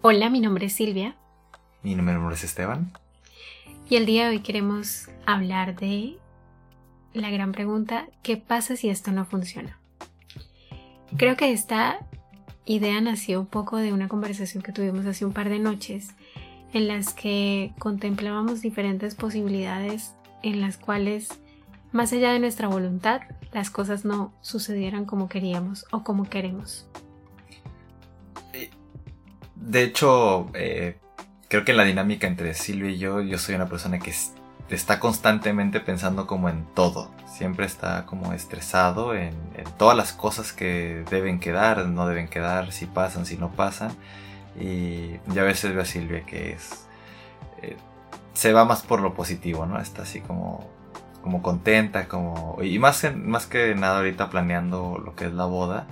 Hola, mi nombre es Silvia. Mi nombre es Esteban. Y el día de hoy queremos hablar de la gran pregunta, ¿qué pasa si esto no funciona? Creo que esta idea nació un poco de una conversación que tuvimos hace un par de noches en las que contemplábamos diferentes posibilidades en las cuales, más allá de nuestra voluntad, las cosas no sucedieran como queríamos o como queremos. De hecho, eh, creo que en la dinámica entre Silvia y yo, yo soy una persona que está constantemente pensando como en todo. Siempre está como estresado en, todas las cosas que deben quedar, no deben quedar, si pasan, si no pasan. Y ya a veces veo a Silvia que es... Eh, se va más por lo positivo, ¿no? Está así como, como contenta, como... Y más, más que nada ahorita planeando lo que es la boda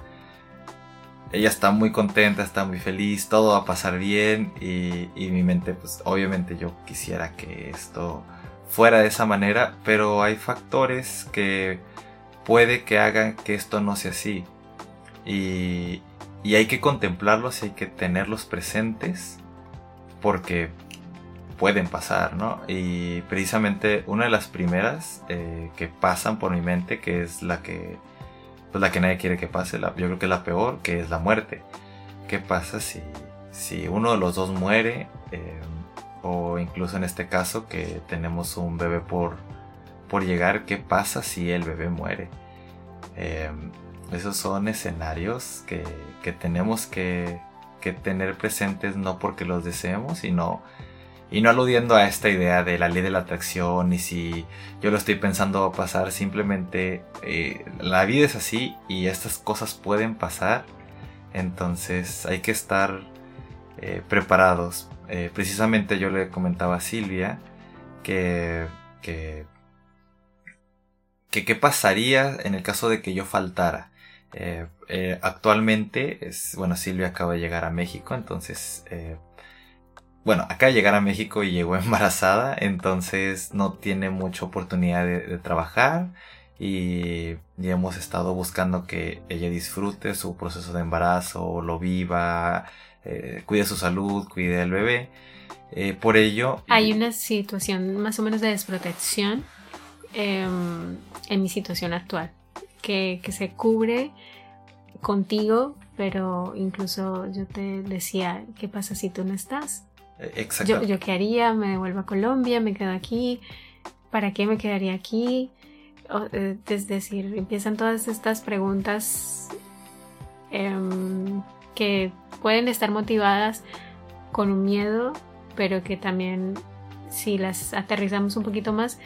ella está muy contenta, está muy feliz, todo va a pasar bien y, mi mente, pues obviamente yo quisiera que esto fuera de esa manera, pero hay factores que puede que hagan que esto no sea así. Y, y hay que contemplarlos y hay que tenerlos presentes porque pueden pasar, ¿no? Y precisamente una de las primeras eh, que pasan por mi mente, que es la que pues la que nadie quiere que pase, yo creo que es la peor, que es la muerte. ¿Qué pasa si, si uno de los dos muere? Eh, o incluso en este caso que tenemos un bebé por, por llegar, ¿qué pasa si el bebé muere? Eh, esos son escenarios que, que tenemos que, que, tener presentes no porque los deseemos, sino y no aludiendo a esta idea de la ley de la atracción y si yo lo estoy pensando va a pasar, simplemente eh, la vida es así y estas cosas pueden pasar. Entonces hay que estar eh, preparados. Eh, precisamente yo le comentaba a Silvia que, que, que qué pasaría en el caso de que yo faltara. actualmente, es, bueno, Silvia acaba de llegar a México, entonces bueno, acá llegar a México y llegó embarazada, entonces no tiene mucha oportunidad de, trabajar y, hemos estado buscando que ella disfrute su proceso de embarazo, lo viva, eh, cuide su salud, cuide al bebé. Eh, por ello... Hay una situación más o menos de desprotección em, en mi situación actual, que, que se cubre contigo, pero incluso yo te decía, ¿qué pasa si tú no estás? Yo, yo qué haría, me devuelvo a Colombia, me quedo aquí, ¿para qué me quedaría aquí? Eh, es decir, empiezan todas estas preguntas em, que pueden estar motivadas con un miedo, pero que también si las aterrizamos un poquito más,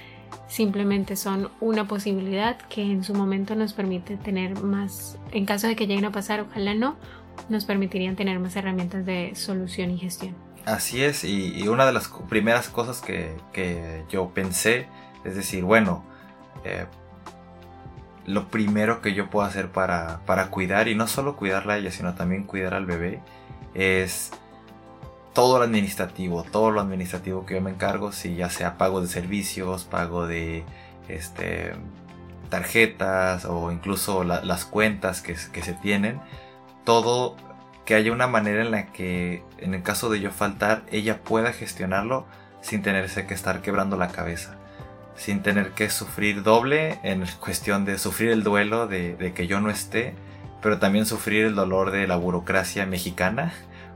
simplemente son una posibilidad que en su momento nos permite tener más, en caso de que lleguen a pasar, ojalá no, nos permitirían tener más herramientas de solución y gestión. Así es, y, una de las primeras cosas que, yo pensé es decir, bueno, eh, lo primero que yo puedo hacer para, cuidar, y no solo cuidarla a ella, sino también cuidar al bebé, es todo lo administrativo, todo lo administrativo que yo me encargo, si ya sea pago de servicios, pago de este, tarjetas o incluso las cuentas que, que se tienen, todo que haya una manera en la que, en el caso de yo faltar, ella pueda gestionarlo sin tenerse que estar quebrando la cabeza. Sin tener que sufrir doble en cuestión de sufrir el duelo de, que yo no esté, pero también sufrir el dolor de la burocracia mexicana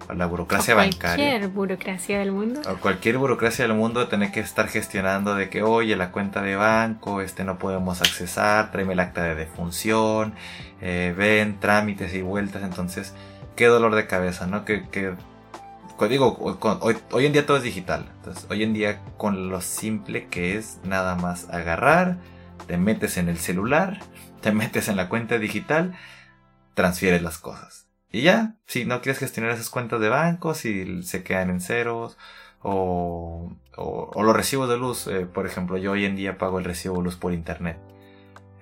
o la burocracia bancaria. Cualquier burocracia del mundo. O cualquier burocracia del mundo tener que estar gestionando de que, oye, la cuenta de banco, este no podemos accesar, tráeme el acta de defunción, eh, ven, trámites y vueltas. Entonces, qué dolor de cabeza, ¿no? Que, que digo, hoy, hoy, en día todo es digital. Entonces, hoy en día con lo simple que es nada más agarrar, te metes en el celular, te metes en la cuenta digital, transfieres las cosas. Y ya, si no quieres gestionar esas cuentas de banco, si se quedan en ceros, o, o, los recibos de luz, eh, por ejemplo, yo hoy en día pago el recibo de luz por internet.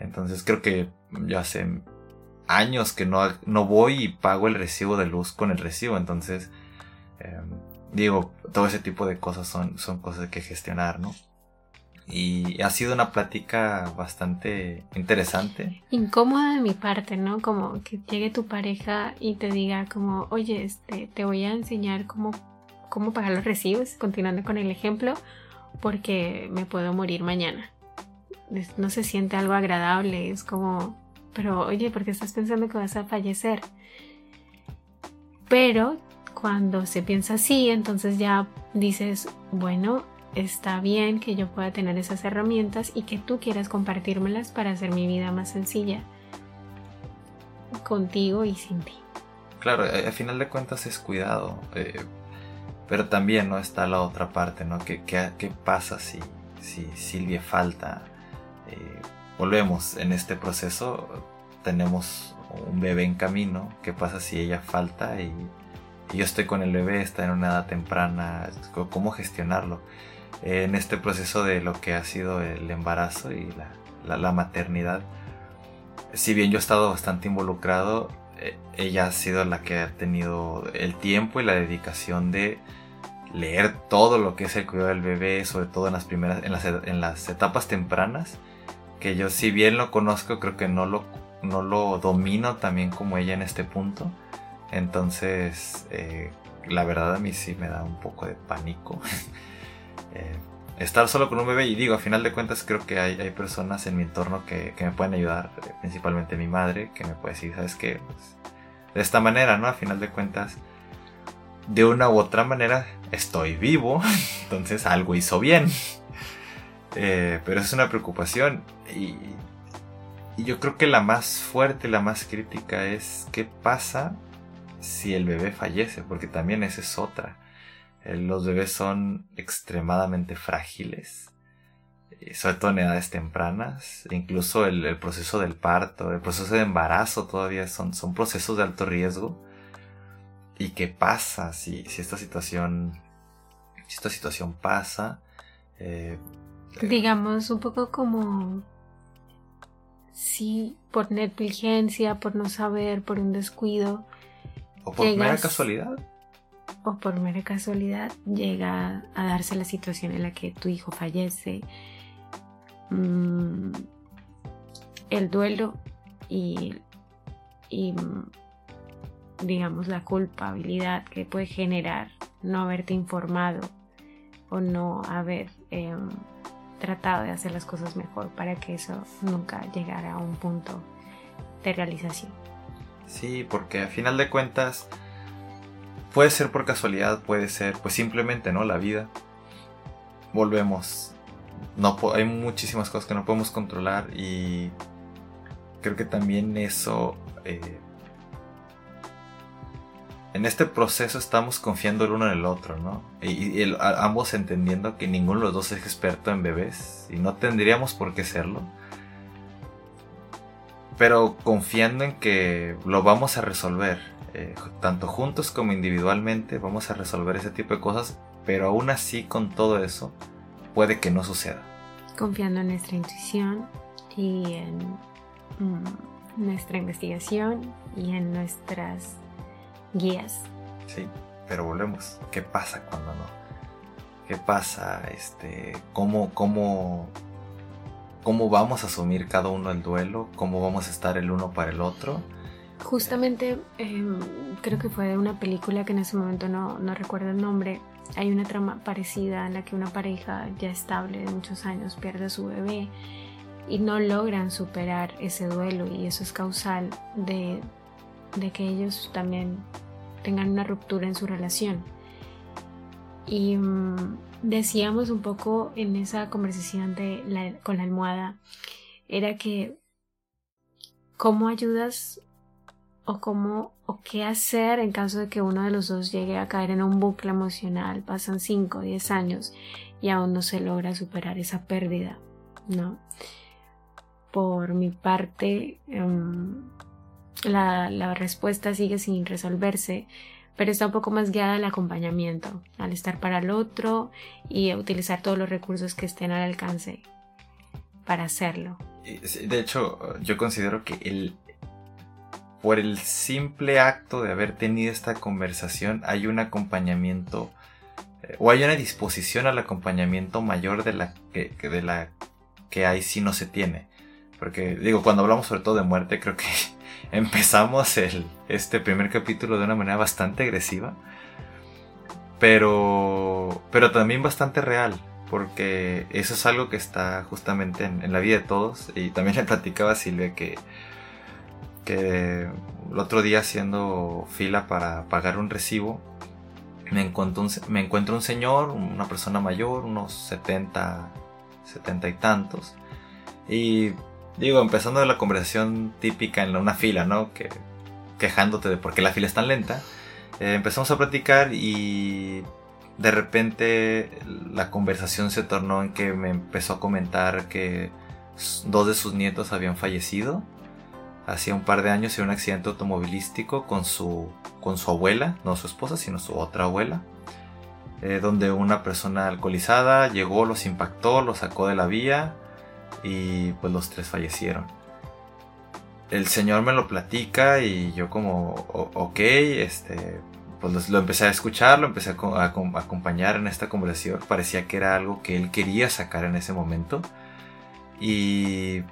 Entonces creo que ya sé años que no, no voy y pago el recibo de luz con el recibo. Entonces, em, digo, todo ese tipo de cosas son, son cosas que gestionar, ¿no? Y ha sido una plática bastante interesante. Incómoda de mi parte, ¿no? Como que llegue tu pareja y te diga como, oye, este, te voy a enseñar cómo, cómo pagar los recibos, continuando con el ejemplo, porque me puedo morir mañana. No se siente algo agradable, es como, pero oye, ¿por qué estás pensando que vas a fallecer? Pero cuando se piensa así, entonces ya dices, bueno, está bien que yo pueda tener esas herramientas y que tú quieras compartírmelas para hacer mi vida más sencilla contigo y sin ti. Claro, al final de cuentas es cuidado, eh, pero también no está la otra parte, ¿no? ¿Qué, qué, pasa si, si Silvia falta? Eh, volvemos en este proceso, tenemos un bebé en camino, ¿qué pasa si ella falta y, y yo estoy con el bebé, está en una edad temprana? ¿Cómo gestionarlo? en este proceso de lo que ha sido el embarazo y la, maternidad. Si bien yo he estado bastante involucrado, eh, ella ha sido la que ha tenido el tiempo y la dedicación de leer todo lo que es el cuidado del bebé, sobre todo en las primeras, en las, en las etapas tempranas, que yo si bien lo conozco, creo que no lo, no lo domino también como ella en este punto. Entonces, eh, la verdad a mí sí me da un poco de pánico Eh, estar solo con un bebé y digo, a final de cuentas creo que hay, personas en mi entorno que, me pueden ayudar, principalmente mi madre, que me puede decir, ¿sabes qué? Pues, de esta manera, ¿no? A final de cuentas, de una u otra manera estoy vivo, entonces algo hizo bien. Eh, pero es una preocupación y, y yo creo que la más fuerte, la más crítica es qué pasa si el bebé fallece, porque también esa es otra. Eh, los bebés son extremadamente frágiles, eh, sobre todo en edades tempranas. Incluso el, proceso del parto, el proceso de embarazo todavía son, son procesos de alto riesgo. ¿Y qué pasa si, si esta situación, si esta situación pasa? Eh, Digamos un poco como si por negligencia, por no saber, por un descuido. O por mera casualidad o por mera casualidad llega a darse la situación en la que tu hijo fallece, mm, el duelo y, mm, digamos la culpabilidad que puede generar no haberte informado o no haber em, tratado de hacer las cosas mejor para que eso nunca llegara a un punto de realización. Sí, porque a final de cuentas Puede ser por casualidad, puede ser pues simplemente, ¿no? La vida. Volvemos. No, hay muchísimas cosas que no podemos controlar y creo que también eso... Eh, en este proceso estamos confiando el uno en el otro, ¿no? Y, ambos entendiendo que ninguno de los dos es experto en bebés y no tendríamos por qué serlo. Pero confiando en que lo vamos a resolver eh, tanto juntos como individualmente, vamos a resolver ese tipo de cosas, pero aún así con todo eso puede que no suceda. Confiando en nuestra intuición y en mm, nuestra investigación y en nuestras guías. Sí, pero volvemos. ¿Qué pasa cuando no? ¿Qué pasa? Este, ¿cómo, cómo, cómo vamos a asumir cada uno el duelo? ¿Cómo vamos a estar el uno para el otro? Justamente em, creo que fue de una película que en ese momento no, no recuerdo el nombre. Hay una trama parecida en la que una pareja ya estable de muchos años pierde a su bebé y no logran superar ese duelo y eso es causal de, de que ellos también tengan una ruptura en su relación. Y mm, decíamos un poco en esa conversación de con la almohada, era que cómo ayudas o cómo o qué hacer en caso de que uno de los dos llegue a caer en un bucle emocional, pasan 5 o 10 años y aún no se logra superar esa pérdida, ¿no? Por mi parte, em, la, respuesta sigue sin resolverse, pero está un poco más guiada al acompañamiento, al estar para el otro y utilizar todos los recursos que estén al alcance para hacerlo. De hecho, yo considero que el, por el simple acto de haber tenido esta conversación hay un acompañamiento eh, o hay una disposición al acompañamiento mayor de la que, de la que hay si no se tiene. Porque digo, cuando hablamos sobre todo de muerte, creo que empezamos el, este primer capítulo de una manera bastante agresiva, pero, pero también bastante real, porque eso es algo que está justamente en, la vida de todos. Y también le platicaba a Silvia que, que el otro día haciendo fila para pagar un recibo, me encuentro un, me encuentro un señor, una persona mayor, unos 70, 70 y tantos. Y digo, empezando la conversación típica en una fila, ¿no? Que, quejándote de por qué la fila es tan lenta. Eh, empezamos a platicar y de repente la conversación se tornó en que me empezó a comentar que dos de sus nietos habían fallecido hacía un par de años en un accidente automovilístico con su, con su abuela, no su esposa, sino su otra abuela, eh, donde una persona alcoholizada llegó, los impactó, los sacó de la vía y pues los tres fallecieron. El señor me lo platica y yo como, ok, este, pues lo empecé a escuchar, lo empecé a, acompañar en esta conversación. Parecía que era algo que él quería sacar en ese momento. Y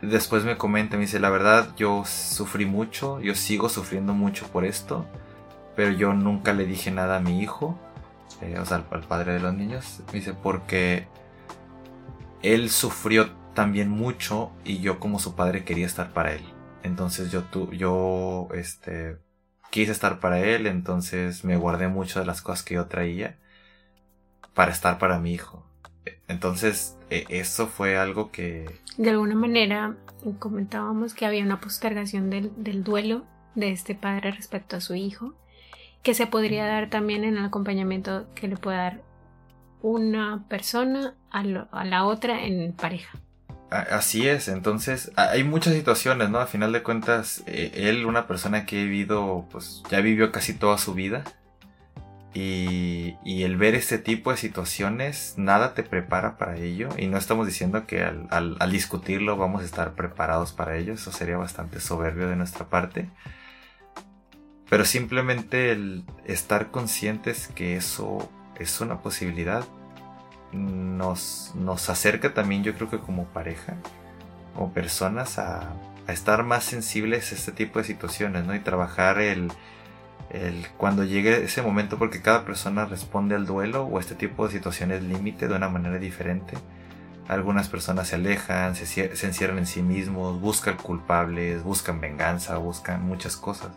después me comenta, me dice, la verdad yo sufrí mucho, yo sigo sufriendo mucho por esto, pero yo nunca le dije nada a mi hijo, eh, o sea, al, padre de los niños. Me dice, porque él sufrió también mucho y yo como su padre quería estar para él. Entonces yo, tu, yo este, quise estar para él, entonces me guardé mucho de las cosas que yo traía para estar para mi hijo. Entonces, e, eso fue algo que... De alguna manera, comentábamos que había una postergación del, del duelo de este padre respecto a su hijo, que se podría dar también en el acompañamiento que le puede dar una persona a, la otra en pareja. Así es, entonces hay muchas situaciones, ¿no? A final de cuentas, eh, él, una persona que ha vivido, pues ya vivió casi toda su vida. Y, el ver este tipo de situaciones, nada te prepara para ello. Y no estamos diciendo que al, al discutirlo vamos a estar preparados para ello. Eso sería bastante soberbio de nuestra parte. Pero simplemente el estar conscientes que eso es una posibilidad nos, nos acerca también yo creo que como pareja, como personas a, estar más sensibles a este tipo de situaciones, ¿no? Y trabajar el, el, cuando llegue ese momento, porque cada persona responde al duelo o a este tipo de situaciones límite de una manera diferente. Algunas personas se alejan, se, se encierran en sí mismos, buscan culpables, buscan venganza, buscan muchas cosas.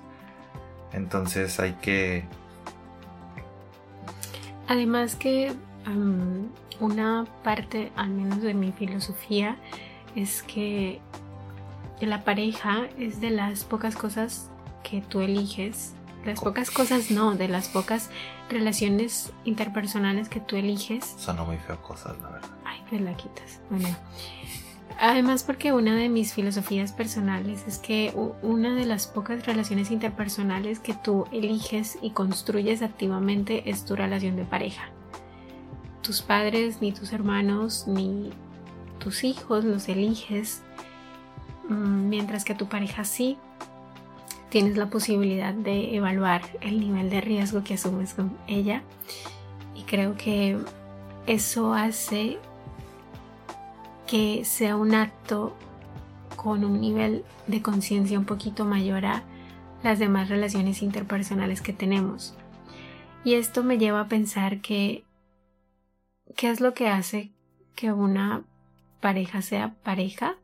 Entonces hay que... Además que una parte, al menos de mi filosofía, es que la pareja es de las pocas cosas que tú eliges. Las pocas cosas no, de las pocas relaciones interpersonales que tú eliges. Son muy feas cosas, la verdad. Ay, pues la quitas. Bueno. Además porque una de mis filosofías personales es que una de las pocas relaciones interpersonales que tú eliges y construyes activamente es tu relación de pareja tus padres, ni tus hermanos, ni tus hijos los eliges, mm, mientras que tu pareja sí tienes la posibilidad de evaluar el nivel de riesgo que asumes con ella. Y creo que eso hace que sea un acto con un nivel de conciencia un poquito mayor a las demás relaciones interpersonales que tenemos. Y esto me lleva a pensar que qué es lo que hace que una pareja sea pareja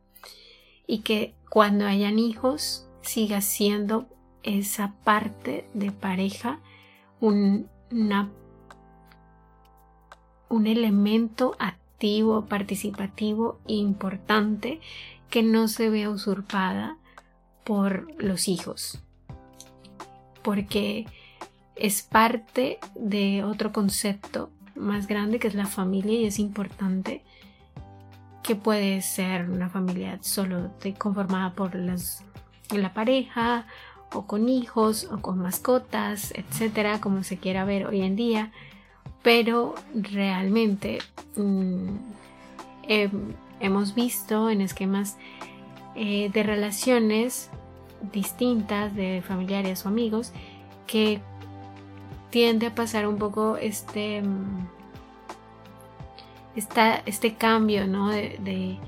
y que cuando hayan hijos siga siendo esa parte de pareja un, un elemento participativo e importante que no se vea usurpada por los hijos. Porque es parte de otro concepto más grande que es la familia y es importante que puede ser una familia solo conformada por la pareja o con hijos o con mascotas, etcétera, como se quiera ver hoy en día, pero realmente mm, hemos visto en esquemas eh, de relaciones distintas de familiares o amigos que tiende a pasar un poco este, mm, este cambio ¿no? de, de,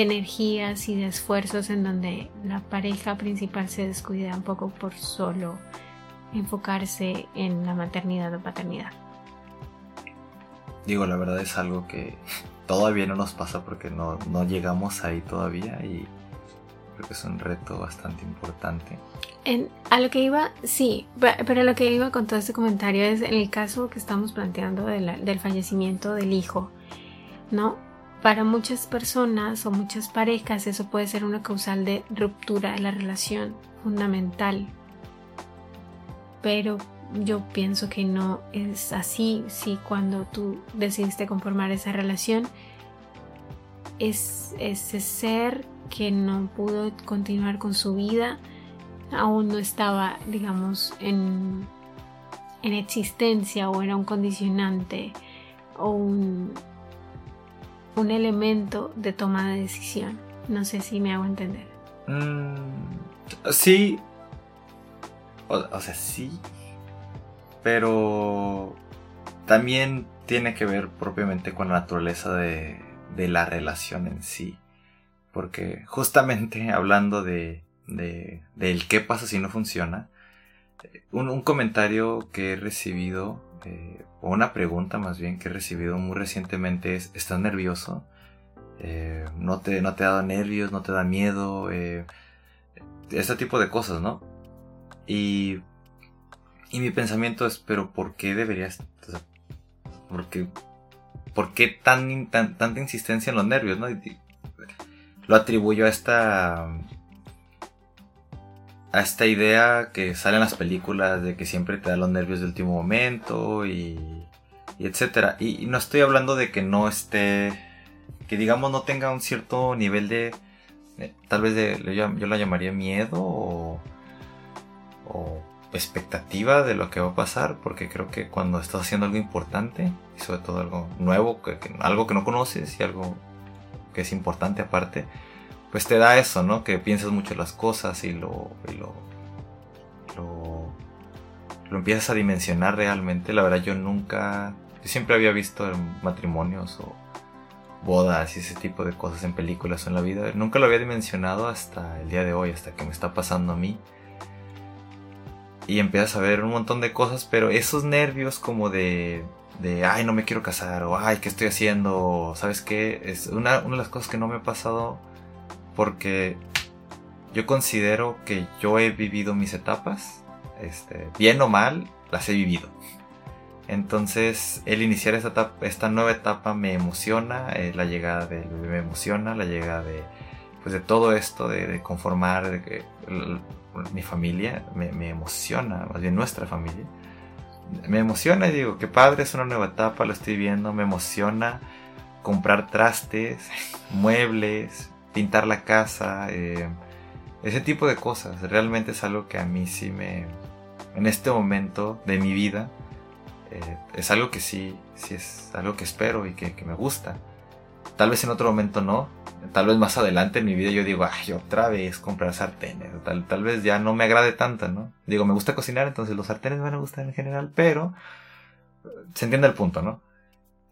energías y de esfuerzos en donde la pareja principal se descuida un poco por solo enfocarse en la maternidad o paternidad. Digo, la verdad es algo que todavía no nos pasa porque no, no llegamos ahí todavía y creo que es un reto bastante importante. En, a lo que iba, sí, pero a lo que iba con todo este comentario es en el caso que estamos planteando del fallecimiento del hijo, ¿no? Para muchas personas o muchas parejas eso puede ser una causal de ruptura de la relación fundamental. Pero yo pienso que no es así si cuando tú decidiste conformar esa relación es ese ser que no pudo continuar con su vida, aún no estaba, digamos, en, en existencia o era un condicionante o un, un elemento de toma de decisión. No sé si me hago entender. Mm, sí. O, sea, sí. Pero también tiene que ver propiamente con la naturaleza de, la relación en sí. Porque justamente hablando de, de, del qué pasa si no funciona, un, comentario que he recibido, eh, o una pregunta más bien que he recibido muy recientemente es, ¿estás nervioso? Eh, ¿no, te, ¿No te ha dado nervios? ¿No te da miedo? Eh, este tipo de cosas, ¿no? Y, y mi pensamiento es, pero ¿por qué deberías... ¿por, qué, ¿Por qué tan, tan, tanta insistencia en los nervios? ¿no? lo atribuyo a esta a esta idea que sale en las películas de que siempre te da los nervios del último momento y, y etcétera y, no estoy hablando de que no esté que digamos no tenga un cierto nivel de, tal vez de yo, yo la llamaría miedo o, o expectativa de lo que va a pasar porque creo que cuando estás haciendo algo importante y sobre todo algo nuevo algo que no conoces y algo que es importante aparte, pues te da eso, ¿no? Que piensas mucho las cosas y lo, lo, lo, empiezas a dimensionar realmente. La verdad yo nunca, yo siempre había visto matrimonios o bodas y ese tipo de cosas en películas o en la vida. Nunca lo había dimensionado hasta el día de hoy, hasta que me está pasando a mí. Y empiezas a ver un montón de cosas, pero esos nervios como de de, ay, no me quiero casar, o ay, ¿qué estoy haciendo? ¿Sabes qué? Es una, una de las cosas que no me ha pasado porque yo considero que yo he vivido mis etapas, este, bien o mal, las he vivido. Entonces, el iniciar esta, esta nueva etapa me emociona, eh, la llegada de me emociona, la llegada de, pues de todo esto, de, conformar mi familia, me, emociona, más bien nuestra familia me emociona y digo, qué padre, es una nueva etapa, lo estoy viendo, me emociona comprar trastes, muebles, pintar la casa, eh, ese tipo de cosas. Realmente es algo que a mí sí me, en este momento de mi vida, eh, es algo que sí, sí es algo que espero y que me gusta. Tal vez en otro momento no. Tal vez más adelante en mi vida yo digo, ay, otra vez comprar sartenes. Tal, tal vez ya no me agrade tanto, ¿no? Digo, me gusta cocinar, entonces los sartenes me van a gustar en general, pero se entiende el punto, ¿no?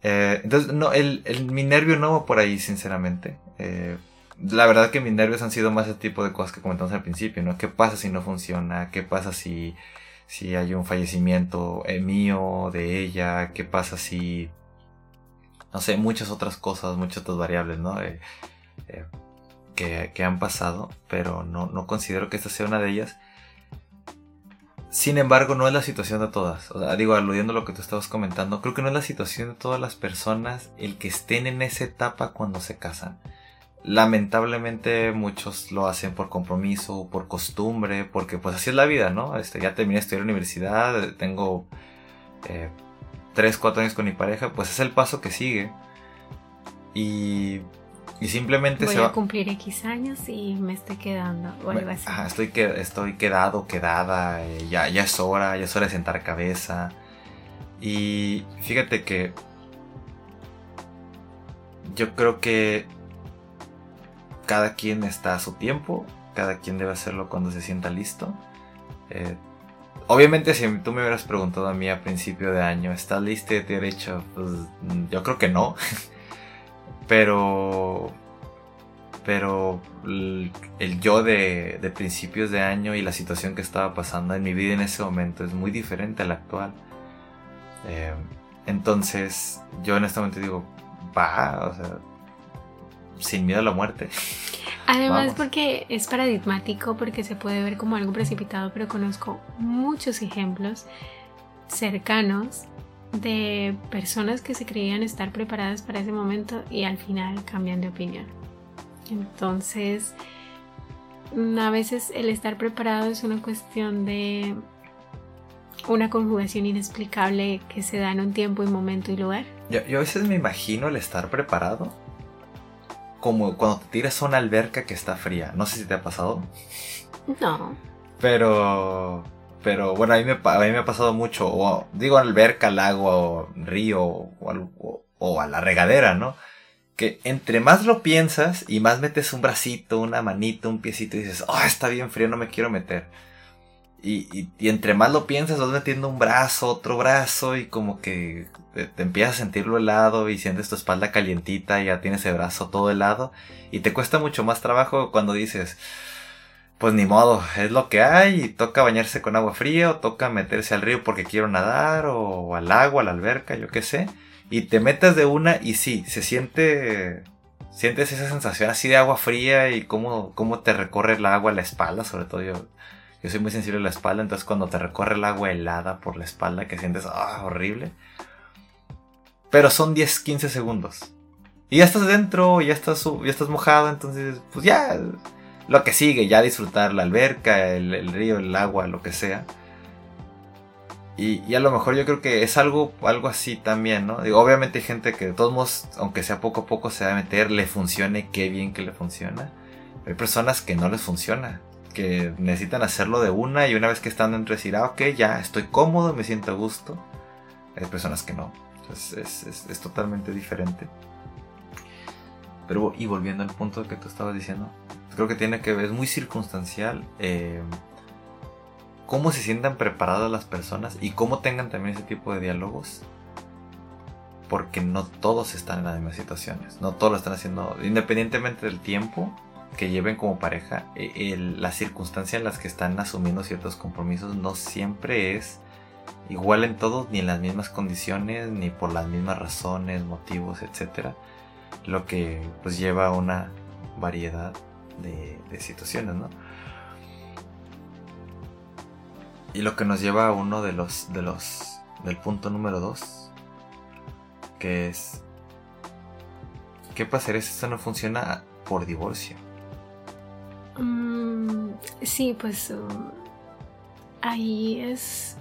Eh, entonces, no, el, el, mi nervio no va por ahí, sinceramente. Eh, la verdad que mis nervios han sido más ese tipo de cosas que comentamos al principio, ¿no? ¿Qué pasa si no funciona? ¿Qué pasa si, si hay un fallecimiento eh, mío, de ella? ¿Qué pasa si no sé, muchas otras cosas, muchas otras variables, ¿no? Eh, que, han pasado, pero no, no considero que esta sea una de ellas. Sin embargo, no es la situación de todas. O sea, digo, aludiendo a lo que tú estabas comentando, creo que no es la situación de todas las personas el que estén en esa etapa cuando se casan. Lamentablemente muchos lo hacen por compromiso, por costumbre, porque pues así es la vida, ¿no? Este, ya terminé de estudiar universidad, tengo eh, 3, 4 años con mi pareja, pues es el paso que sigue. Y, y simplemente Voy se va... a cumplir X años y me estoy quedando o algo así. estoy, estoy quedado, quedada, eh, ya, ya es hora, ya es hora de sentar cabeza. Y fíjate que yo creo que cada quien está a su tiempo, cada quien debe hacerlo cuando se sienta listo. Eh, obviamente si tú me hubieras preguntado a mí a principio de año, ¿estás listo de derecho? Pues yo creo que no. pero pero el, yo de, de, principios de año y la situación que estaba pasando en mi vida en ese momento es muy diferente a la actual. Eh, entonces yo en este momento digo, va, o sea, sin miedo a la muerte. Además porque es paradigmático, porque se puede ver como algo precipitado, pero conozco muchos ejemplos cercanos de personas que se creían estar preparadas para ese momento y al final cambian de opinión. Entonces, a veces el estar preparado es una cuestión de una conjugación inexplicable que se da en un tiempo y momento y lugar. Yo, a veces me imagino el estar preparado como cuando te tiras a una alberca que está fría. No sé si te ha pasado. No. Pero. Pero bueno, a mí me, a mí me ha pasado mucho. O, digo alberca, lago, río o, o a la regadera, ¿no? Que entre más lo piensas y más metes un bracito, una manito, un piecito y dices, oh, está bien frío, no me quiero meter. Y, entre más lo piensas, vas metiendo un brazo, otro brazo y como que te, empiezas a sentirlo helado y sientes tu espalda calientita y ya tienes el brazo todo helado y te cuesta mucho más trabajo cuando dices, pues ni modo, es lo que hay y toca bañarse con agua fría o toca meterse al río porque quiero nadar o al agua, a la alberca, yo qué sé. Y te metes de una y sí, se siente sientes esa sensación así de agua fría y cómo, cómo te recorre el agua a la espalda, sobre todo yo yo soy muy sensible a la espalda, entonces cuando te recorre el agua helada por la espalda, que sientes, ah, horrible. Pero son 10, 15 segundos. Y ya estás dentro, ya estás, ya estás mojado, entonces, pues ya, lo que sigue, ya disfrutar la alberca, el, río, el agua, lo que sea. Y, a lo mejor yo creo que es algo, algo así también, ¿no? Obviamente hay gente que de todos modos, aunque sea poco a poco se va a meter, le funcione, qué bien que le funciona. Hay personas que no les funciona que necesitan hacerlo de una y una vez que están dentro decir, ah, ok, ya estoy cómodo, me siento a gusto. Hay personas que no. Es, totalmente diferente. Pero, y volviendo al punto que tú estabas diciendo, creo que tiene que ver, es muy circunstancial eh, cómo se sientan preparadas las personas y cómo tengan también ese tipo de diálogos. Porque no todos están en las mismas situaciones, no todos lo están haciendo, independientemente del tiempo, que lleven como pareja, eh, la circunstancia en las que están asumiendo ciertos compromisos no siempre es igual en todos, ni en las mismas condiciones, ni por las mismas razones, motivos, etc. Lo que pues lleva a una variedad de, situaciones, ¿no? Y lo que nos lleva a uno de los, de los, del punto número dos, que es, ¿qué pasaría si esto no funciona por divorcio? Mm, sí, pues um, ahí es...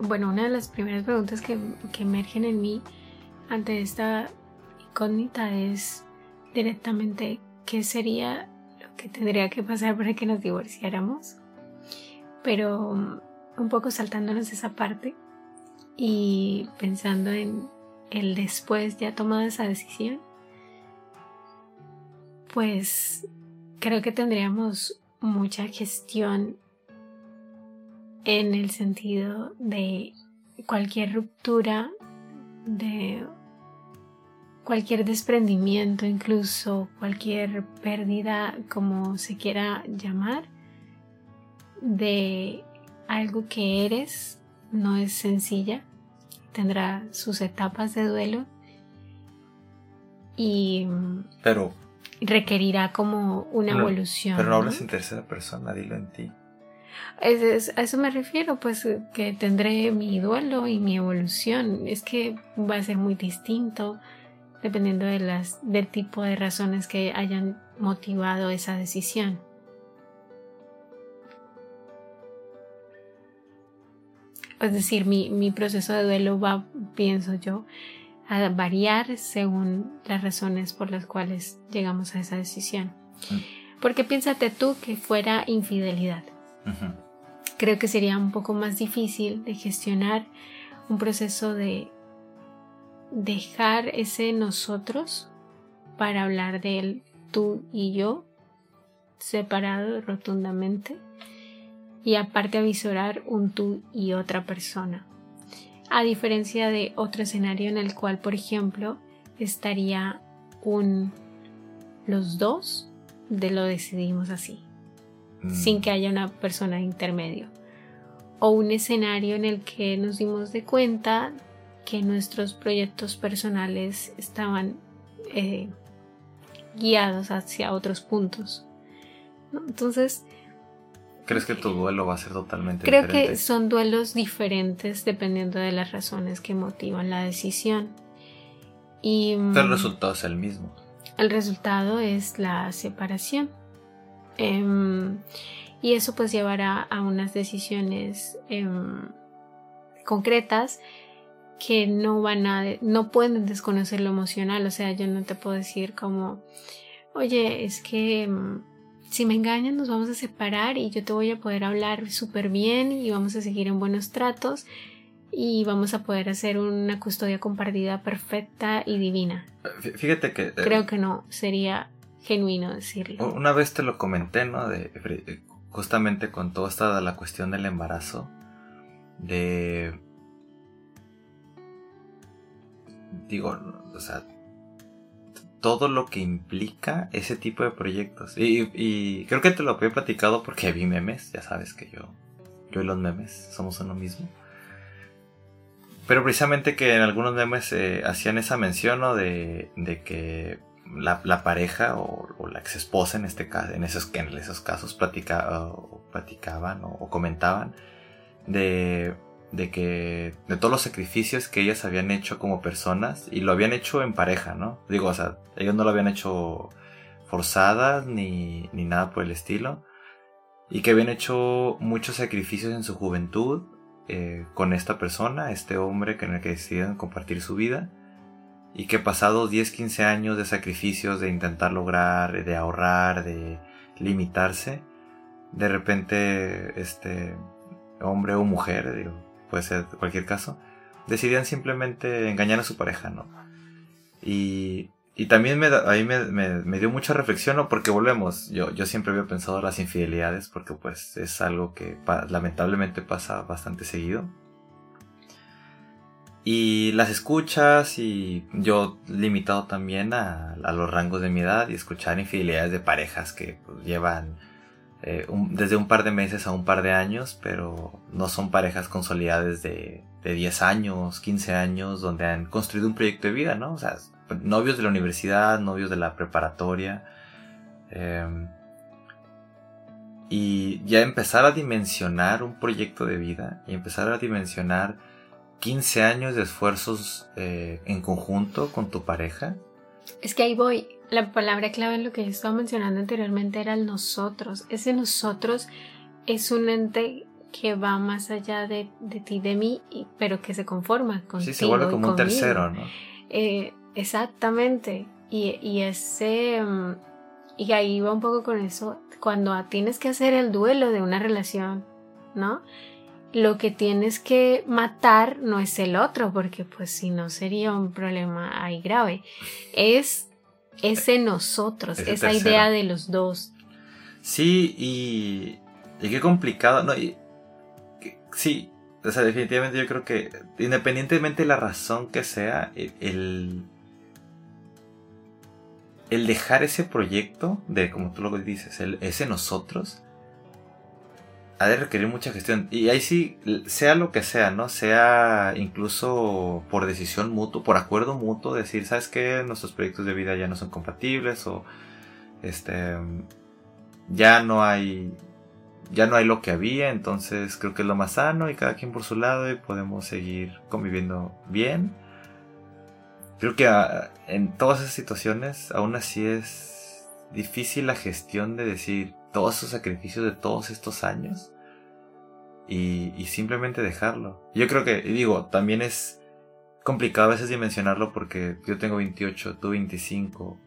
Bueno, una de las primeras preguntas que, que emergen en mí ante esta incógnita es directamente qué sería lo que tendría que pasar para que nos divorciáramos. Pero um, un poco saltándonos esa parte y pensando en el después ya tomado esa decisión, pues creo que tendríamos mucha gestión en el sentido de cualquier ruptura, de cualquier desprendimiento, incluso cualquier pérdida, como se quiera llamar, de algo que eres, no es sencilla, tendrá sus etapas de duelo. Y... Pero requerirá como una evolución. Pero no hablas en tercera persona, dilo en ti. Es, a eso me refiero, pues que tendré mi duelo y mi evolución. Es que va a ser muy distinto dependiendo de las, del tipo de razones que hayan motivado esa decisión. Es decir, mi, mi proceso de duelo va, pienso yo, a variar según las razones por las cuales llegamos a esa decisión. Porque piénsate tú que fuera infidelidad. Creo que sería un poco más difícil de gestionar un proceso de dejar ese nosotros para hablar del tú y yo separado rotundamente y aparte avisorar un tú y otra persona. A diferencia de otro escenario en el cual, por ejemplo, estaría un los dos de lo decidimos así, Mm. sin que haya una persona de intermedio. O un escenario en el que nos dimos de cuenta que nuestros proyectos personales estaban eh, guiados hacia otros puntos. ¿no? Entonces, ¿Crees que tu duelo va a ser totalmente creo diferente? que son duelos diferentes dependiendo de las razones que motivan la decisión. Y Pero el mm, resultado es el mismo. el resultado es la separación. Em, y eso pues llevará a unas decisiones em, concretas que no van a, no pueden desconocer lo emocional. O sea, yo no te puedo decir como, oye, es que em, si me engañan nos vamos a separar y yo te voy a poder hablar súper bien y vamos a seguir en buenos tratos y vamos a poder hacer una custodia compartida perfecta y divina. Fí- Fíjate que... eh, Creo que no, sería genuino decirlo. Una vez te lo comenté, ¿no? De, justamente con toda esta la cuestión del embarazo. De... Digo, o sea, todo lo que implica ese tipo de proyectos. Y, y creo que te lo había platicado porque vi memes, ya sabes que yo, yo y los memes somos uno mismo. Pero precisamente que en algunos memes eh, hacían esa mención ¿no? de, de que la, la pareja o, o la ex esposa en este caso, en esos, en esos casos platica, platicaban o comentaban de, de que de todos los sacrificios que ellas habían hecho como personas y lo habían hecho en pareja, ¿no? Digo, o sea, ellos no lo habían hecho forzadas ni, ni nada por el estilo y que habían hecho muchos sacrificios en su juventud eh, con esta persona, este hombre con el que decidieron compartir su vida y que pasados 10, 15 años de sacrificios, de intentar lograr, de ahorrar, de limitarse, de repente este hombre o mujer, digo, puede ser cualquier caso, decidían simplemente engañar a su pareja, ¿no? Y, y también me, ahí me, me, dio mucha reflexión, ¿no? Porque volvemos, yo, yo siempre había pensado las infidelidades, porque pues es algo que lamentablemente pasa bastante seguido. Y las escuchas y yo limitado también a, a los rangos de mi edad y escuchar infidelidades de parejas que pues, llevan eh, desde un par de meses a un par de años, pero no son parejas consolidadas de, de 10 años, 15 años, donde han construido un proyecto de vida, ¿no? O sea, novios de la universidad, novios de la preparatoria. em, y ya empezar a dimensionar un proyecto de vida y empezar a dimensionar 15 años de esfuerzos eh, en conjunto con tu pareja. Es que ahí voy. La palabra clave en lo que yo estaba mencionando anteriormente era el nosotros. Ese nosotros es un ente que va más allá de, de ti, de mí, pero que se conforma contigo. Sí, se vuelve como un tercero, ¿no? Eh, exactamente. Y, y ese. mm, y ahí va un poco con eso. Cuando tienes que hacer el duelo de una relación, ¿no? Lo que tienes que matar no es el otro, porque pues si no sería un problema ahí grave. Es ese nosotros, Ese esa tercero. idea de los dos. Sí, y, y qué complicado, ¿no? Y, que- sí, o sea, definitivamente yo creo que independientemente de la razón que sea, el, el, el dejar ese proyecto de, como tú lo dices, el, ese nosotros, ha de requerir mucha gestión. Y ahí sí, sea lo que sea, ¿no? Sea incluso por decisión mutua, por acuerdo mutuo, decir, ¿sabes qué? Nuestros proyectos de vida ya no son compatibles o este ya no hay ya no hay lo que había, entonces creo que es lo más sano y cada quien por su lado y podemos seguir conviviendo bien. Creo que ah, en todas esas situaciones aún así es difícil la gestión de decir todos esos sacrificios de todos estos años y, simplemente dejarlo. Yo creo que, digo, también es complicado a veces dimensionarlo porque yo tengo 28, tú 25.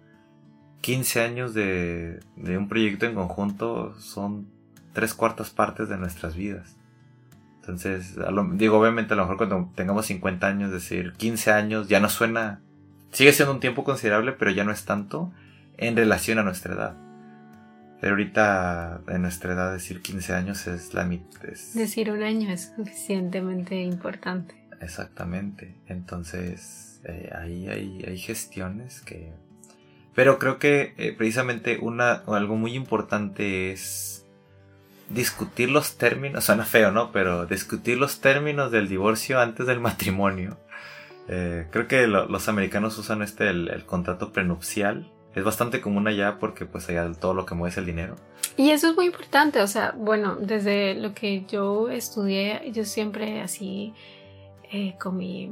15 años de, de un proyecto en conjunto son tres cuartas partes de nuestras vidas. Entonces, a lo- digo, obviamente a lo mejor cuando tengamos 50 años, decir 15 años ya no suena, sigue siendo un tiempo considerable, pero ya no es tanto en relación a nuestra edad. Pero ahorita en nuestra edad decir 15 años es la mitad. Decir un año es suficientemente importante. Exactamente. Entonces eh, ahí hay, hay, gestiones que... Pero creo que eh, precisamente una, algo muy importante es discutir los términos, suena feo, ¿no? Pero discutir los términos del divorcio antes del matrimonio. Eh, creo que los americanos usan este, el contrato prenupcial, es bastante común allá porque pues allá todo lo que mueve es el dinero. Y eso es muy importante, o sea, bueno, desde lo que yo estudié, yo siempre así, eh, con mi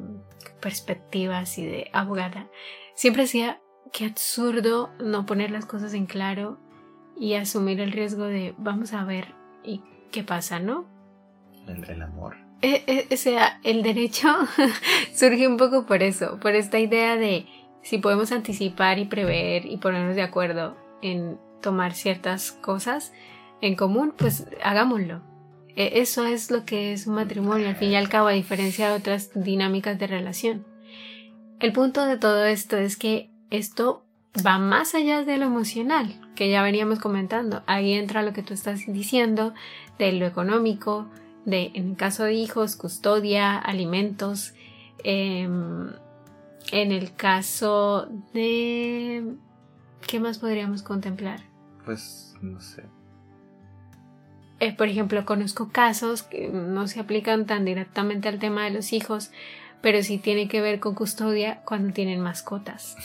perspectiva así de abogada, siempre decía que absurdo no poner las cosas en claro y asumir el riesgo de vamos a ver y qué pasa, ¿no? El, amor. E, e, o sea, el derecho surge un poco por eso, por esta idea de si podemos anticipar y prever y ponernos de acuerdo en tomar ciertas cosas en común, pues hagámoslo. E, eso es lo que es un matrimonio, al fin y al cabo, a diferencia de otras dinámicas de relación. El punto de todo esto es que esto va más allá de lo emocional, que ya veníamos comentando. Ahí entra lo que tú estás diciendo de lo económico, de, en caso de hijos, custodia, alimentos, eh, en el caso de... ¿Qué más podríamos contemplar? Pues no sé. Eh, por ejemplo, conozco casos que no se aplican tan directamente al tema de los hijos, pero sí tiene que ver con custodia cuando tienen mascotas.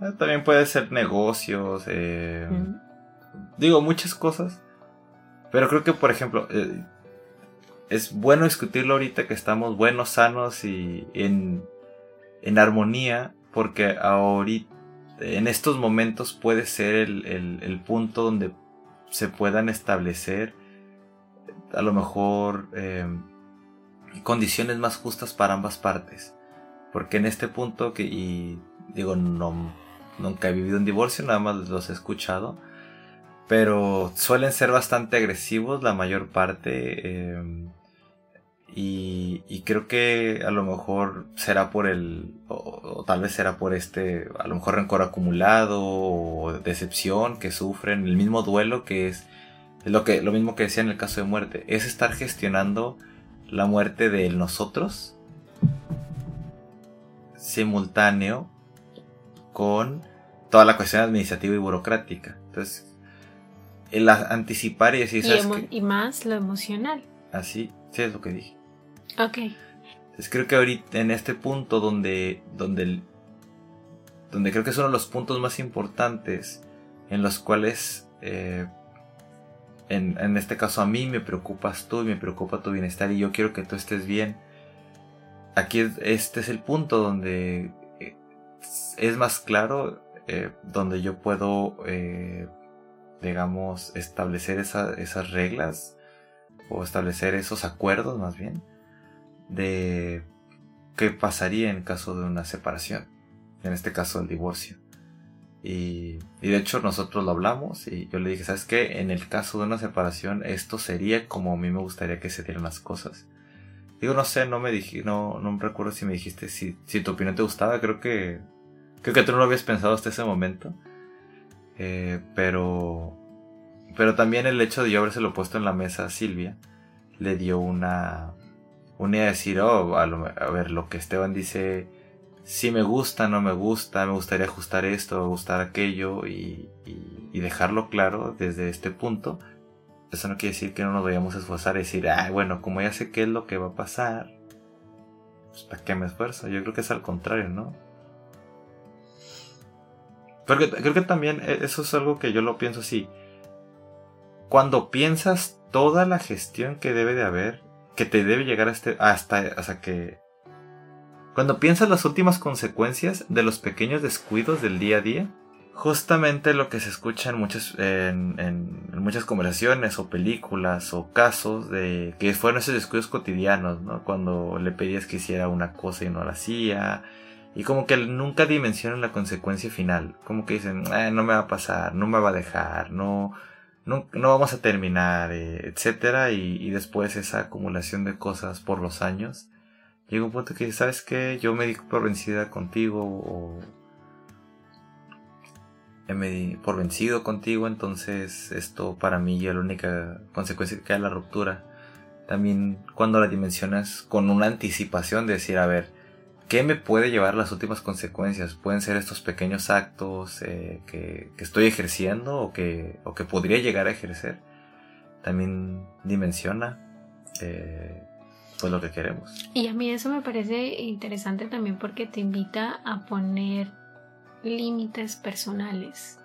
Ah, también puede ser negocios, eh, digo muchas cosas, pero creo que por ejemplo eh, es bueno discutirlo ahorita que estamos buenos, sanos y en en armonía, porque ahorita, en estos momentos puede ser el, punto donde se puedan establecer a lo mejor eh, condiciones más justas para ambas partes. Porque en este punto, que, y digo, no, nunca he vivido un divorcio, nada más los he escuchado, pero suelen ser bastante agresivos la mayor parte. Eh, y, creo que a lo mejor será por el, o, tal vez será por este, a lo mejor rencor acumulado o decepción que sufren, el mismo duelo que es, lo, que, lo mismo que decía en el caso de muerte, es estar gestionando la muerte de nosotros simultáneo con toda la cuestión administrativa y burocrática. Entonces, el anticipar y decir... Y, y más lo emocional. Así, sí es lo que dije. Ok. Entonces creo que ahorita en este punto donde, donde, donde creo que son los puntos más importantes en los cuales, eh, en, en, este caso a mí me preocupas tú y me preocupa tu bienestar y yo quiero que tú estés bien. Aquí este es el punto donde eh, es más claro, eh, donde yo puedo, digamos, establecer esas reglas o establecer esos acuerdos más bien de qué pasaría en caso de una separación, en este caso el divorcio. Y, de hecho nosotros lo hablamos y yo le dije, ¿sabes qué? En el caso de una separación esto sería como a mí me gustaría que se dieran las cosas. Digo, no sé, no me dije, no, no me recuerdo si me dijiste si, si tu opinión te gustaba, creo que, creo que tú no lo habías pensado hasta ese momento. Eh, pero, pero también el hecho de yo lo puesto en la mesa a Silvia le dio una, un día decir, oh, a, ver, lo que Esteban dice, si me gusta, no me gusta, me gustaría ajustar esto, ajustar aquello y, dejarlo claro desde este punto. Eso no quiere decir que no nos vayamos a esforzar y decir, ah, bueno, como ya sé qué es lo que va a pasar, pues ¿para qué me esfuerzo? Yo creo que es al contrario, ¿no? Porque creo que también e, eso es algo que yo lo pienso así. Cuando piensas toda la gestión que debe de haber que te debe llegar a este, hasta, hasta que... Cuando piensas las últimas consecuencias de los pequeños descuidos del día a día, justamente lo que se escucha en muchas, en, muchas conversaciones o películas o casos de que fueron esos descuidos cotidianos, ¿no? Cuando le pedías que hiciera una cosa y no la hacía. Y como que nunca dimensionan la consecuencia final. Como que dicen, eh, no me va a pasar, no me va a dejar, no, no, vamos a terminar, eh, etcétera, y, después esa acumulación de cosas por los años, llega un punto que, ¿sabes qué? Yo me di por vencida contigo, o... me di por vencido contigo, entonces esto para mí ya la única consecuencia que es la ruptura. También cuando la dimensionas con una anticipación de decir, a ver, ¿qué me puede llevar las últimas consecuencias? Pueden ser estos pequeños actos eh, que, estoy ejerciendo o que, o que podría llegar a ejercer. También dimensiona eh, pues lo que queremos. Y a mí eso me parece interesante también porque te invita a poner límites personales.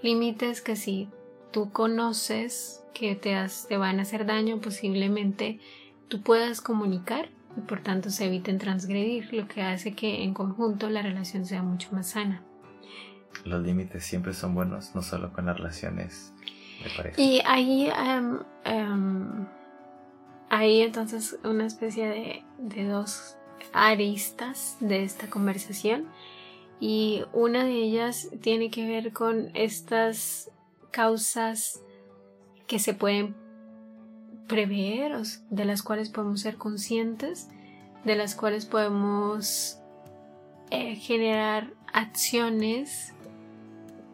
Límites que si tú conoces que te, te van a hacer daño, posiblemente tú puedas comunicar y por tanto se eviten transgredir, lo que hace que en conjunto la relación sea mucho más sana. Los límites siempre son buenos, no solo con las relaciones de pareja. Y ahí em, em, hay entonces una especie de, de dos aristas de esta conversación y una de ellas tiene que ver con estas causas que se pueden prever, de las cuales podemos ser conscientes, de las cuales podemos eh, generar acciones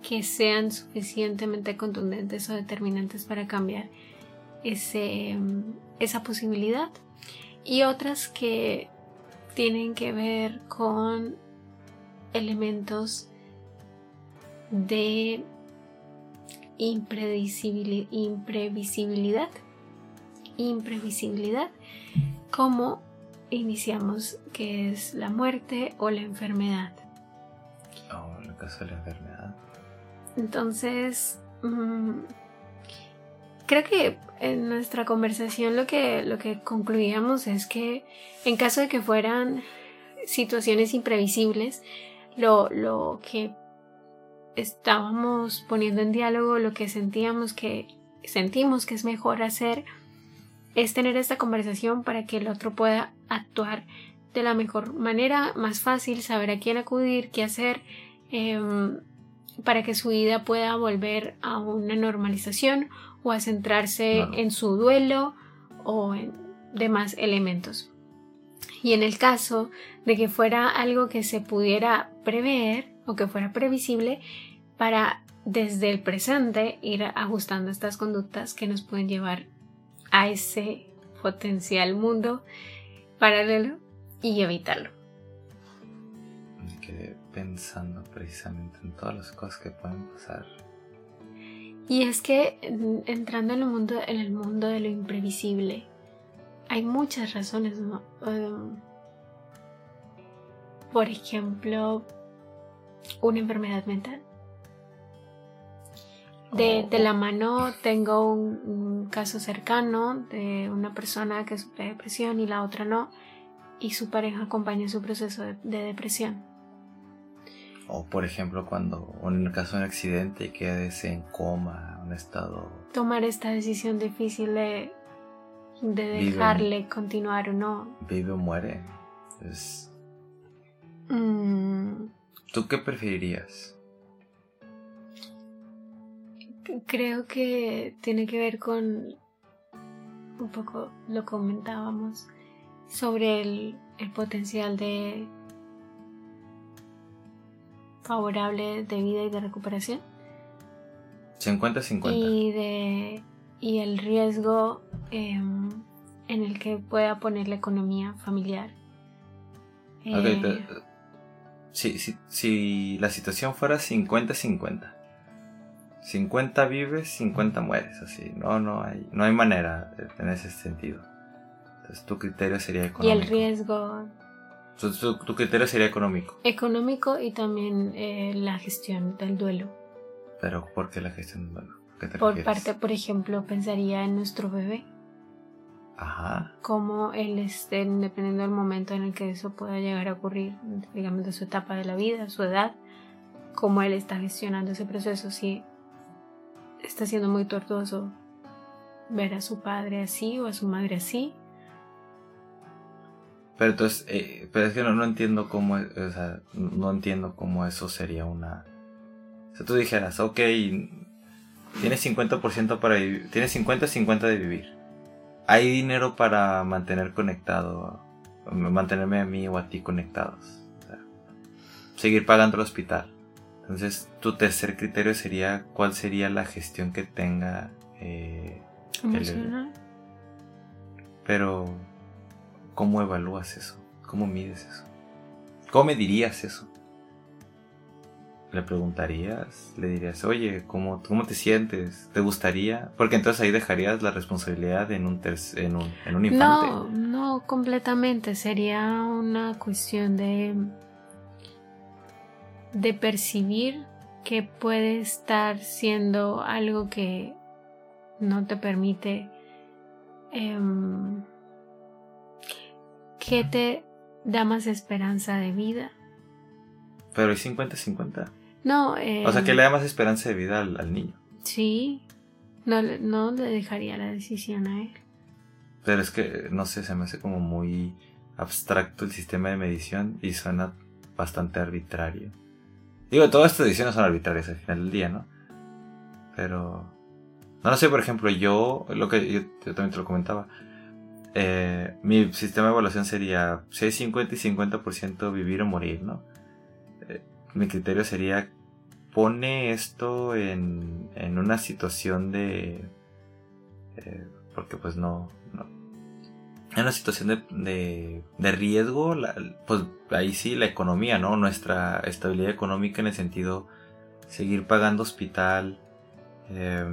que sean suficientemente contundentes o determinantes para cambiar ese, esa posibilidad. Y otras que tienen que ver con elementos de imprevisibilidad, imprevisibilidad, como iniciamos que es la muerte o la enfermedad. Oh, en el caso de la enfermedad. Entonces, mm, creo que en nuestra conversación lo que, lo que concluíamos es que en caso de que fueran situaciones imprevisibles, lo, lo que estábamos poniendo en diálogo, lo que sentíamos que sentimos que es mejor hacer, es tener esta conversación para que el otro pueda actuar de la mejor manera, más fácil, saber a quién acudir, qué hacer, em, para que su vida pueda volver a una normalización o a centrarse en su duelo o en demás elementos. Y en el caso de que fuera algo que se pudiera prever o que fuera previsible, para desde el presente ir ajustando estas conductas que nos pueden llevar a ese potencial mundo paralelo y evitarlo. Me quedé pensando precisamente en todas las cosas que pueden pasar. Y es que entrando en el mundo, en el mundo de lo imprevisible, hay muchas razones, em, por ejemplo, una enfermedad mental. De, la mano tengo un, caso cercano de una persona que sufre depresión y la otra no, y su pareja acompaña su proceso de, depresión. O por ejemplo cuando en el caso de un accidente y quedes en coma, en estado... Tomar esta decisión difícil de de dejarle continuar o no. Vive o muere. Mm. ¿Tú qué preferirías? Creo que tiene que ver con un poco lo comentábamos sobre el, el potencial de favorable de vida y de recuperación. 50-50. Y de y el riesgo em, en el que pueda poner la economía familiar. Eh, si, la situación fuera 50-50, 50 vives, 50 mueres, así, no, no hay, no hay manera en ese sentido. Entonces tu criterio sería económico. Y el riesgo... Tu, criterio sería económico. Económico y también eh, la gestión del duelo. Pero ¿por qué la gestión del duelo? por parte, por ejemplo, pensaría en nuestro bebé. Ajá. Cómo él esté, dependiendo del momento en el que eso pueda llegar a ocurrir, digamos, de su etapa de la vida, su edad, cómo él está gestionando ese proceso, si está siendo muy tortuoso ver a su padre así o a su madre así. Pero entonces, eh, pero es que no, no entiendo cómo, o sea, no entiendo cómo eso sería una... O sea, tú dijeras, ok, Tienes 50% para vivir. Tienes 50-50 de vivir. Hay dinero para mantener conectado. Mantenerme a mí o a ti conectados. seguir pagando el hospital. Entonces, tu tercer criterio sería cuál sería la gestión que tenga eh, Emocional. Pero, ¿cómo evalúas eso? ¿Cómo mides eso? ¿Cómo medirías eso? ¿Le preguntarías? ¿Le dirías, oye, ¿cómo, cómo te sientes? ¿Te gustaría? Porque entonces ahí dejarías la responsabilidad en un, en un, en un infante. No, no completamente. Sería una cuestión de, de percibir que puede estar siendo algo que no te permite em, que te da más esperanza de vida. Pero hay 50-50. No, o sea, que em, le da más esperanza de vida al, niño. Sí, no, no le dejaría la decisión a él. Pero es que, no sé, se me hace como muy abstracto el sistema de medición y suena bastante arbitrario. Digo, todas estas decisiones son arbitrarias al final del día, ¿no? Pero... No lo sé, por ejemplo, yo, lo que yo, también te lo comentaba, eh, mi sistema de evaluación sería, si hay 50 y 50% vivir o morir, ¿no? Eh, mi criterio sería, pone esto en, en una situación de... eh, porque pues no, en una situación de, de, de riesgo, la- pues ahí sí la economía, ¿no? Nuestra estabilidad económica en el sentido seguir pagando hospital eh,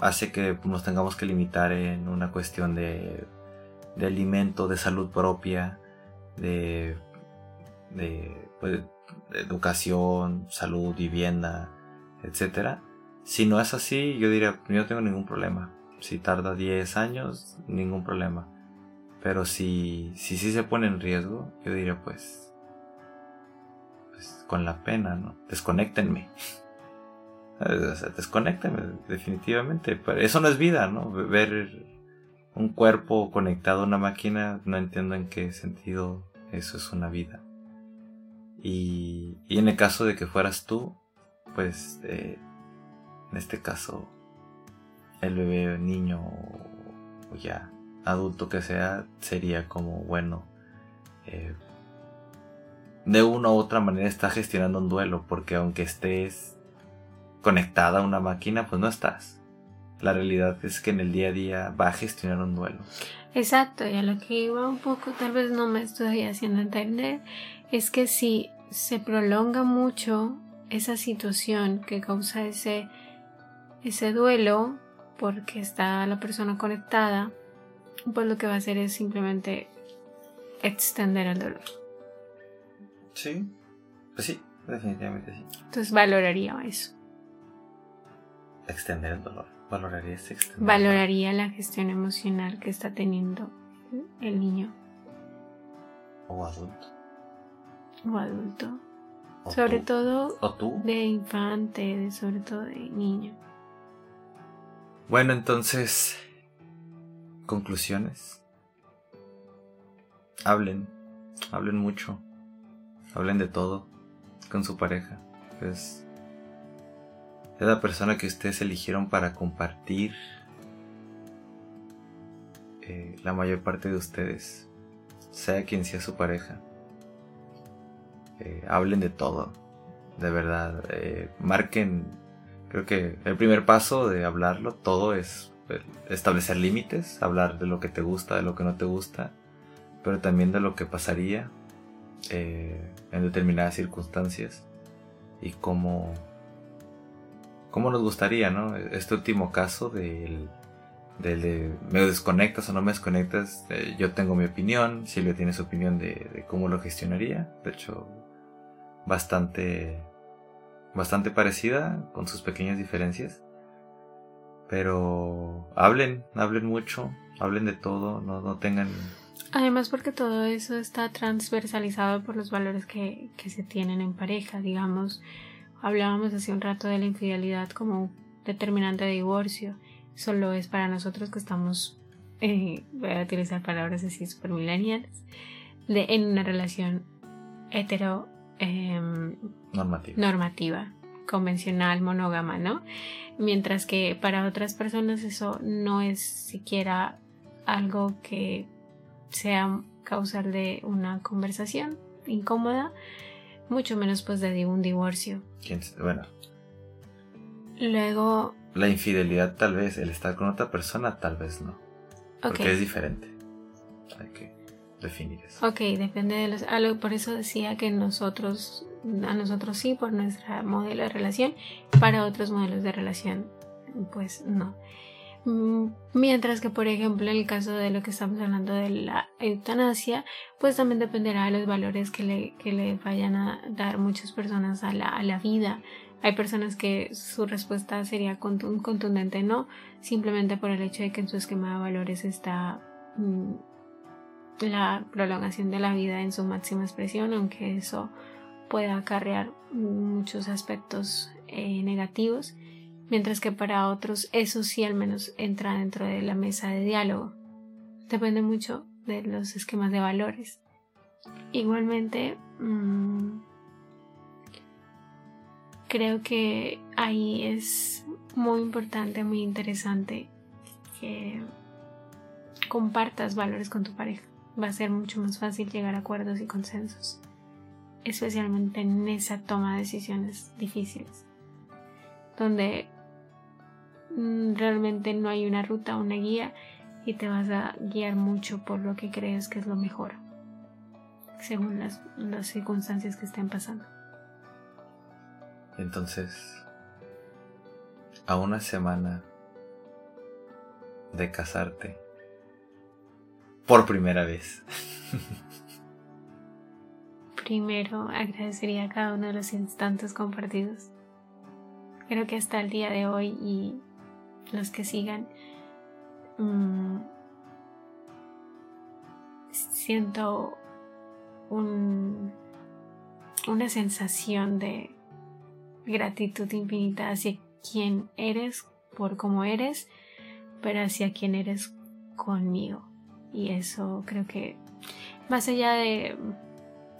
hace que nos tengamos que limitar en una cuestión de, de alimento, de salud propia, de, pues, educación, salud, vivienda, etcétera. Si no es así, yo diría, yo no tengo ningún problema. Si tarda 10 años, ningún problema. Pero si, si sí se pone en riesgo, yo diría pues, pues con la pena, ¿no? Desconéctenme. O sea, desconéctenme, definitivamente. Eso no es vida, ¿no? Ver un cuerpo conectado a una máquina, no entiendo en qué sentido eso es una vida. Y, y en el caso de que fueras tú, pues eh, en este caso el bebé niño o ya adulto que sea sería como bueno eh, de una u otra manera está gestionando un duelo porque aunque estés conectada a una máquina pues no estás. La realidad es que en el día a día va a gestionar un duelo. Exacto, y a lo que iba un poco, tal vez no me estoy haciendo entender, es que si se prolonga mucho esa situación que causa ese, ese duelo, porque está la persona conectada, pues lo que va a hacer es simplemente extender el dolor. sí pues sí definitivamente sí Entonces valoraría eso. extender el dolor valorarías extender el Valoraría la gestión emocional que está teniendo el niño o adulto o adulto. o Sobre tú, todo o tú de infante, de- sobre todo de niño. Bueno, entonces, conclusiones. Hablen, hablen mucho, hablen de todo con su pareja. Es, la persona que ustedes eligieron para compartir eh, la mayor parte de ustedes, sea quien sea su pareja. Eh, hablen de todo, de verdad. eh, marquen Creo que el primer paso de hablarlo todo es establecer límites, hablar de lo que te gusta, de lo que no te gusta, pero también de lo que pasaría eh, en determinadas circunstancias y cómo, cómo nos gustaría, ¿no? Este último caso del, del de me desconectas o no me desconectas, eh, yo tengo mi opinión, Silvia tiene su opinión de, de cómo lo gestionaría, de hecho, bastante bastante parecida, con sus pequeñas diferencias. Pero hablen, hablen mucho, hablen de todo, no, no tengan... Además porque todo eso está transversalizado por los valores que, que se tienen en pareja, digamos. Hablábamos hace un rato de la infidelidad como determinante de divorcio. Solo es para nosotros que estamos, eh, voy a utilizar palabras así super millennials, de, en una relación hetero em, normativa. normativa, convencional, monógama, ¿no? Mientras que para otras personas eso no es siquiera algo que sea causal de una conversación incómoda mucho menos pues de un divorcio. Bueno. Luego... La infidelidad tal vez, el estar con otra persona tal vez no. Porque es diferente. Hay que definir eso. Ok, depende de los... Por eso decía que nosotros, a nosotros sí, por nuestro modelo de relación, para otros modelos de relación, pues no. Mm, mientras que, por ejemplo, en el caso de lo que estamos hablando de la eutanasia, pues también dependerá de los valores que le, que le vayan a dar muchas personas a la, a la vida. Hay personas que su respuesta sería contundente no, simplemente por el hecho de que en su esquema de valores está mm, la prolongación de la vida en su máxima expresión, aunque eso pueda acarrear muchos aspectos eh, negativos mientras que para otros eso sí al menos entra dentro de la mesa de diálogo. Depende mucho de los esquemas de valores. Igualmente, mm, creo que ahí es muy importante, muy interesante que compartas valores con tu pareja. Va a ser mucho más fácil llegar a acuerdos y consensos, especialmente en esa toma de decisiones difíciles, donde Mm, realmente no hay una ruta, una guía y te vas a guiar mucho por lo que crees que es lo mejor, según las, las circunstancias que estén pasando. Entonces, a una semana de casarte, por primera vez. Primero agradecería cada uno de los instantes compartidos. Creo que hasta el día de hoy y los que sigan, mm, siento un, una sensación de gratitud infinita hacia quien eres por cómo eres, pero hacia quien eres conmigo. Y eso creo que más allá de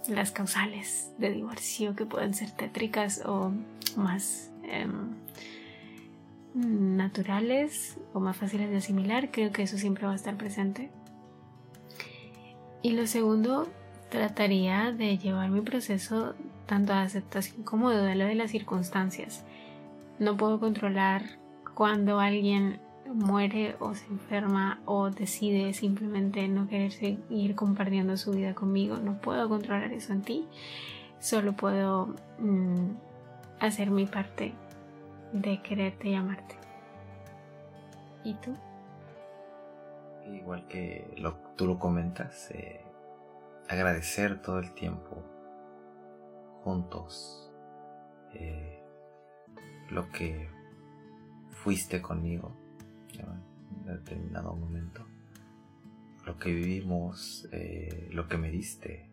las causales de divorcio que pueden ser tétricas o más em, naturales o más fáciles de asimilar, creo que eso siempre va a estar presente. Y lo segundo, trataría de llevar mi proceso tanto de aceptación como de duelo de las circunstancias. No puedo controlar cuando alguien muere o se enferma o decide simplemente no querer seguir compartiendo su vida conmigo. No puedo controlar eso en ti. Solo puedo mm, hacer mi parte de quererte y amarte. ¿Y tú? Igual que lo, tú lo comentas, eh, agradecer todo el tiempo juntos eh, lo que fuiste conmigo en determinado momento, lo que vivimos, eh, lo que me diste,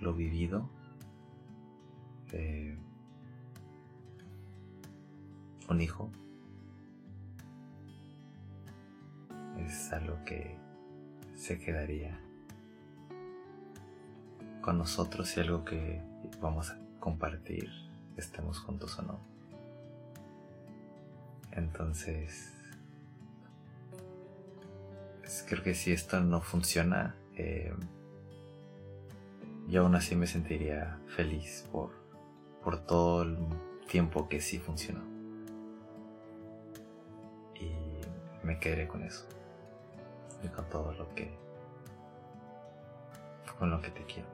lo vivido un hijo es algo que se quedaría con nosotros y algo que vamos a compartir, estemos juntos o no. Entonces, creo que si esto no funciona, eh, yo aún así me sentiría feliz por, por todo el tiempo que sí funcionó. me quedaré con eso. Y con todo lo que. con lo que te quiero.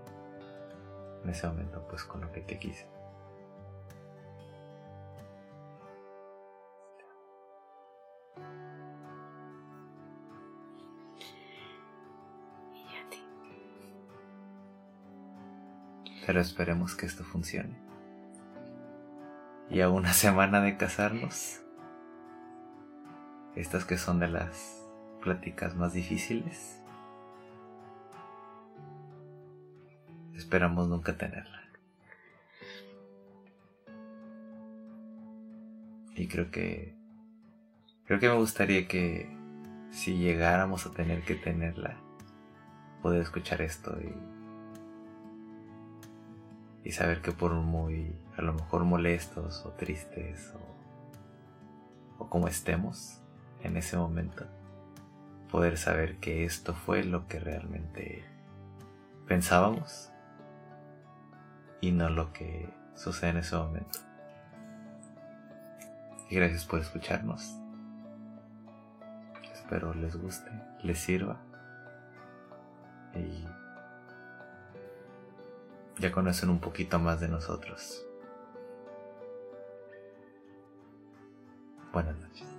En ese momento, pues con lo que te quise. Pero esperemos que esto funcione. Y a una semana de casarnos estas que son de las pláticas más difíciles. Esperamos nunca tenerla. Y creo que creo que me gustaría que si llegáramos a tener que tenerla, poder escuchar esto y y saber que por muy a lo mejor molestos o tristes o, o como estemos, en ese momento. Poder saber que esto fue lo que realmente pensábamos y no lo que sucede en ese momento. Y gracias por escucharnos. Espero les guste, les sirva. Y ya conocen un poquito más de nosotros. Buenas noches.